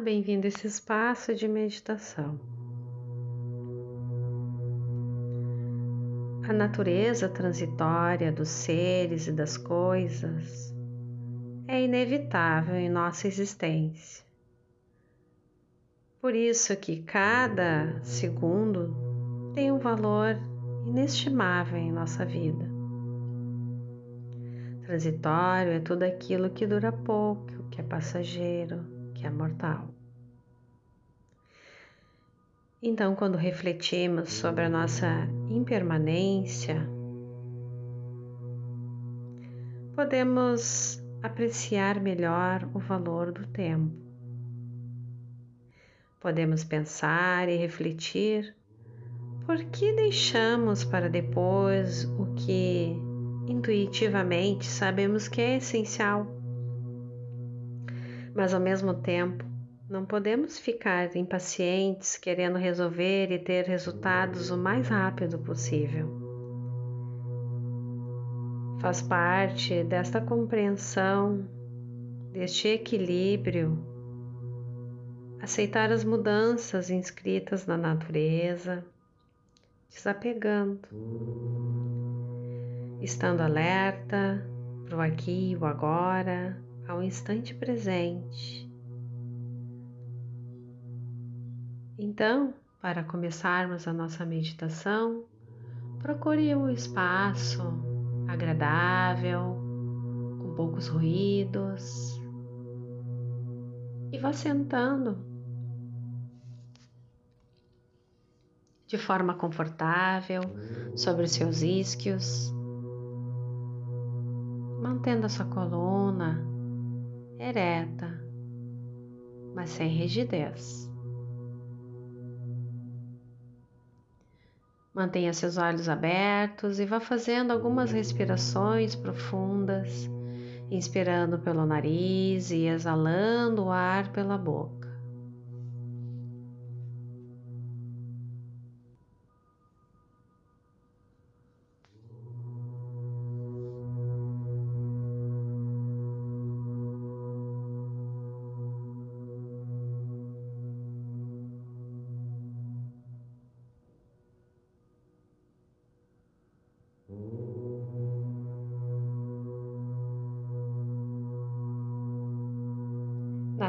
bem-vindo a esse espaço de meditação. A natureza transitória dos seres e das coisas é inevitável em nossa existência. Por isso que cada segundo tem um valor inestimável em nossa vida. Transitório é tudo aquilo que dura pouco, que é passageiro, que é mortal. Então, quando refletimos sobre a nossa impermanência, podemos apreciar melhor o valor do tempo. Podemos pensar e refletir por que deixamos para depois o que intuitivamente sabemos que é essencial. Mas ao mesmo tempo, não podemos ficar impacientes querendo resolver e ter resultados o mais rápido possível. Faz parte desta compreensão, deste equilíbrio, aceitar as mudanças inscritas na natureza, desapegando estando alerta para o aqui e o agora, ao instante presente. Então, para começarmos a nossa meditação, procure um espaço agradável, com poucos ruídos, e vá sentando de forma confortável sobre os seus isquios mantendo a sua coluna ereta, mas sem rigidez. Mantenha seus olhos abertos e vá fazendo algumas respirações profundas, inspirando pelo nariz e exalando o ar pela boca.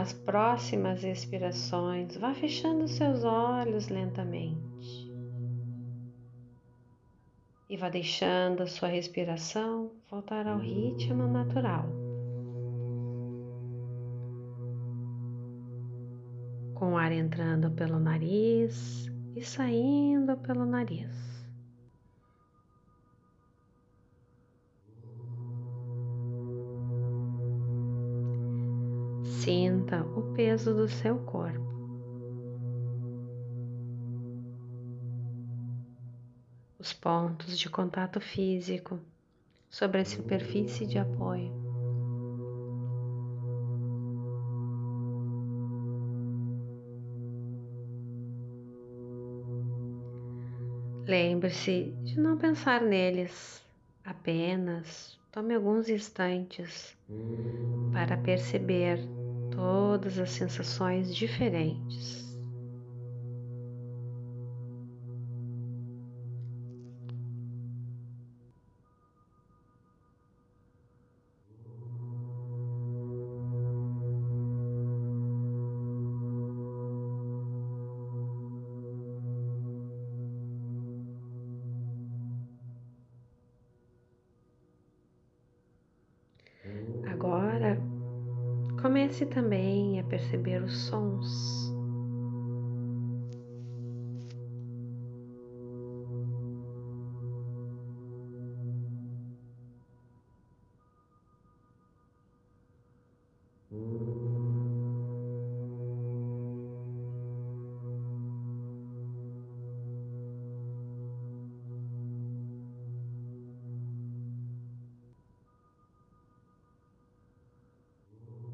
Nas próximas expirações, vá fechando seus olhos lentamente e vá deixando a sua respiração voltar ao ritmo natural. Com o ar entrando pelo nariz e saindo pelo nariz. Sinta o peso do seu corpo. Os pontos de contato físico sobre a superfície de apoio. Lembre-se de não pensar neles, apenas tome alguns instantes para perceber todas as sensações diferentes. Comece também a perceber os sons.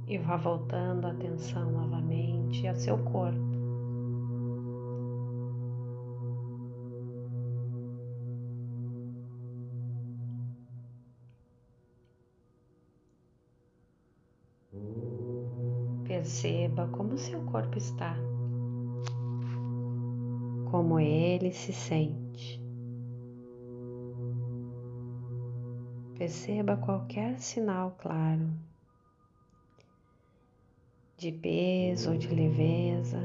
E vá voltando a atenção novamente ao seu corpo. Perceba como seu corpo está, como ele se sente. Perceba qualquer sinal claro de peso ou de leveza,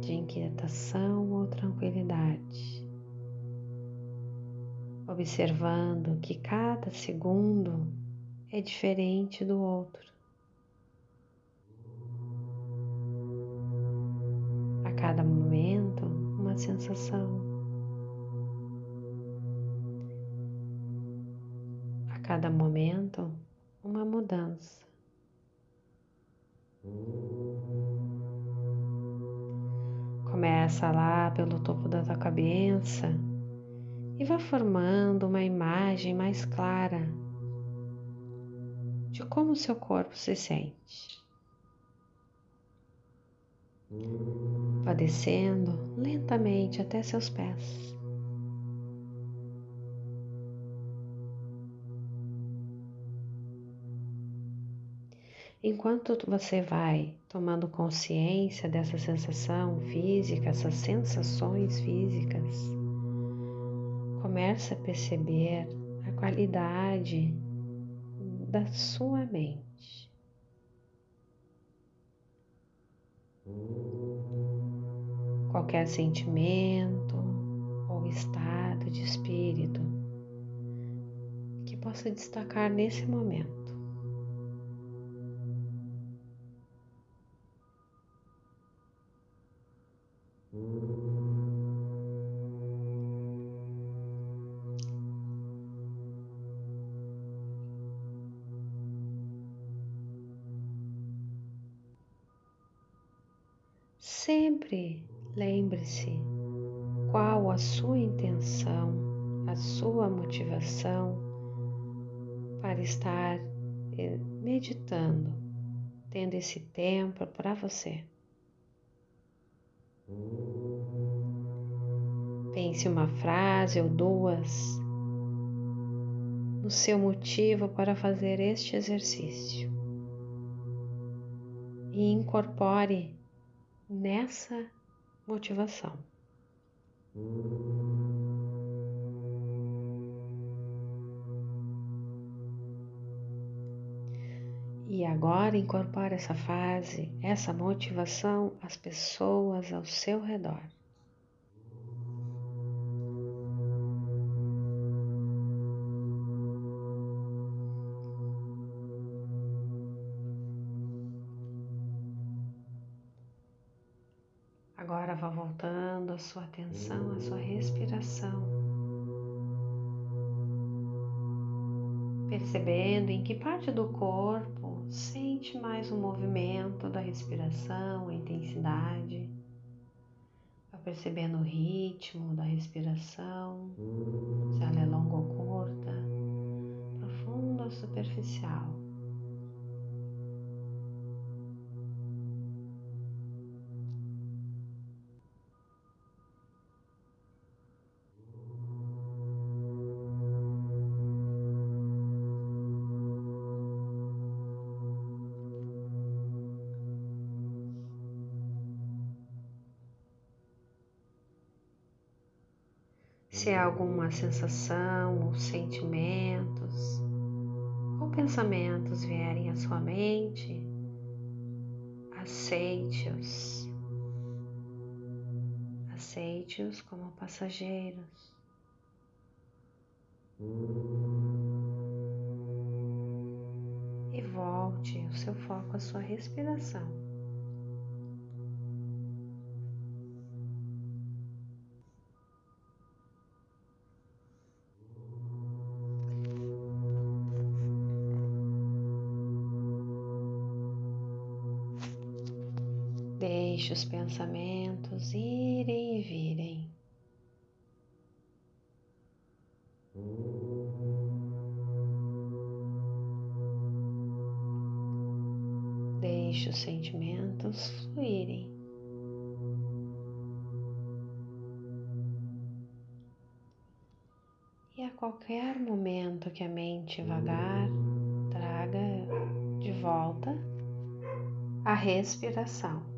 de inquietação ou tranquilidade. Observando que cada segundo é diferente do outro. A cada momento, uma sensação. A cada momento, uma mudança. Começa lá pelo topo da tua cabeça e vá formando uma imagem mais clara de como o seu corpo se sente. Vá descendo lentamente até seus pés. Enquanto você vai tomando consciência dessa sensação física, essas sensações físicas, comece a perceber a qualidade da sua mente. Qualquer sentimento ou estado de espírito que possa destacar nesse momento. Sempre lembre-se qual a sua intenção, a sua motivação para estar eh, meditando, tendo esse tempo para você. Pense uma frase ou duas no seu motivo para fazer este exercício e incorpore nessa motivação. E agora incorpore essa fase, essa motivação às pessoas ao seu redor. Sua atenção à sua respiração, percebendo em que parte do corpo sente mais o movimento da respiração, a intensidade, vá percebendo o ritmo da respiração, se ela é longa ou curta, profunda ou superficial. Se alguma sensação ou sentimentos ou pensamentos vierem à sua mente, aceite-os. Aceite-os como passageiros. E volte o seu foco à sua respiração. Deixe os pensamentos irem e virem. Deixe os sentimentos fluírem. E a qualquer momento que a mente vagar, traga de volta a respiração.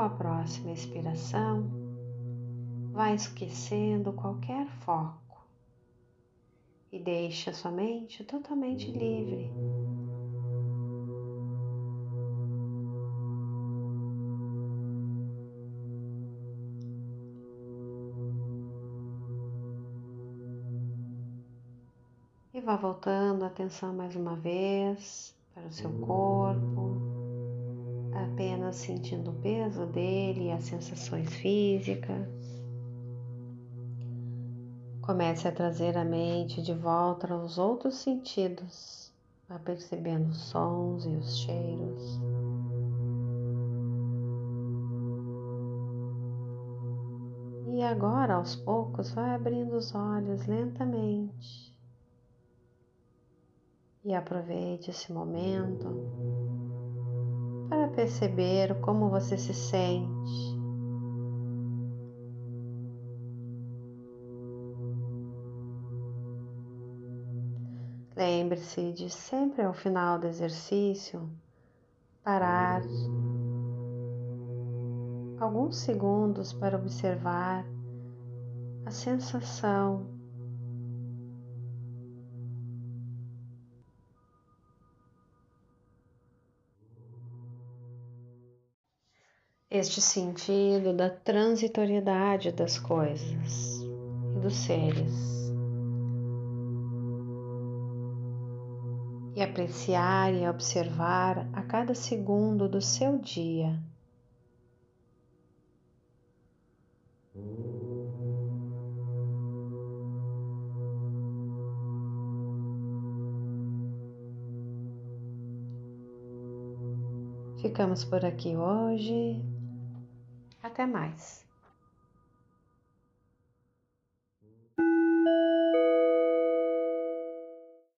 Com a próxima expiração, vai esquecendo qualquer foco e deixa sua mente totalmente livre. E vá voltando a atenção mais uma vez para o seu corpo, apenas sentindo o peso dele as sensações físicas. Comece a trazer a mente de volta aos outros sentidos, vá percebendo os sons e os cheiros. E agora, aos poucos, vai abrindo os olhos lentamente e aproveite esse momento perceber como você se sente. Lembre-se de sempre ao final do exercício parar alguns segundos para observar a sensação este sentido da transitoriedade das coisas e dos seres. E apreciar e observar a cada segundo do seu dia. Ficamos por aqui hoje. Até mais.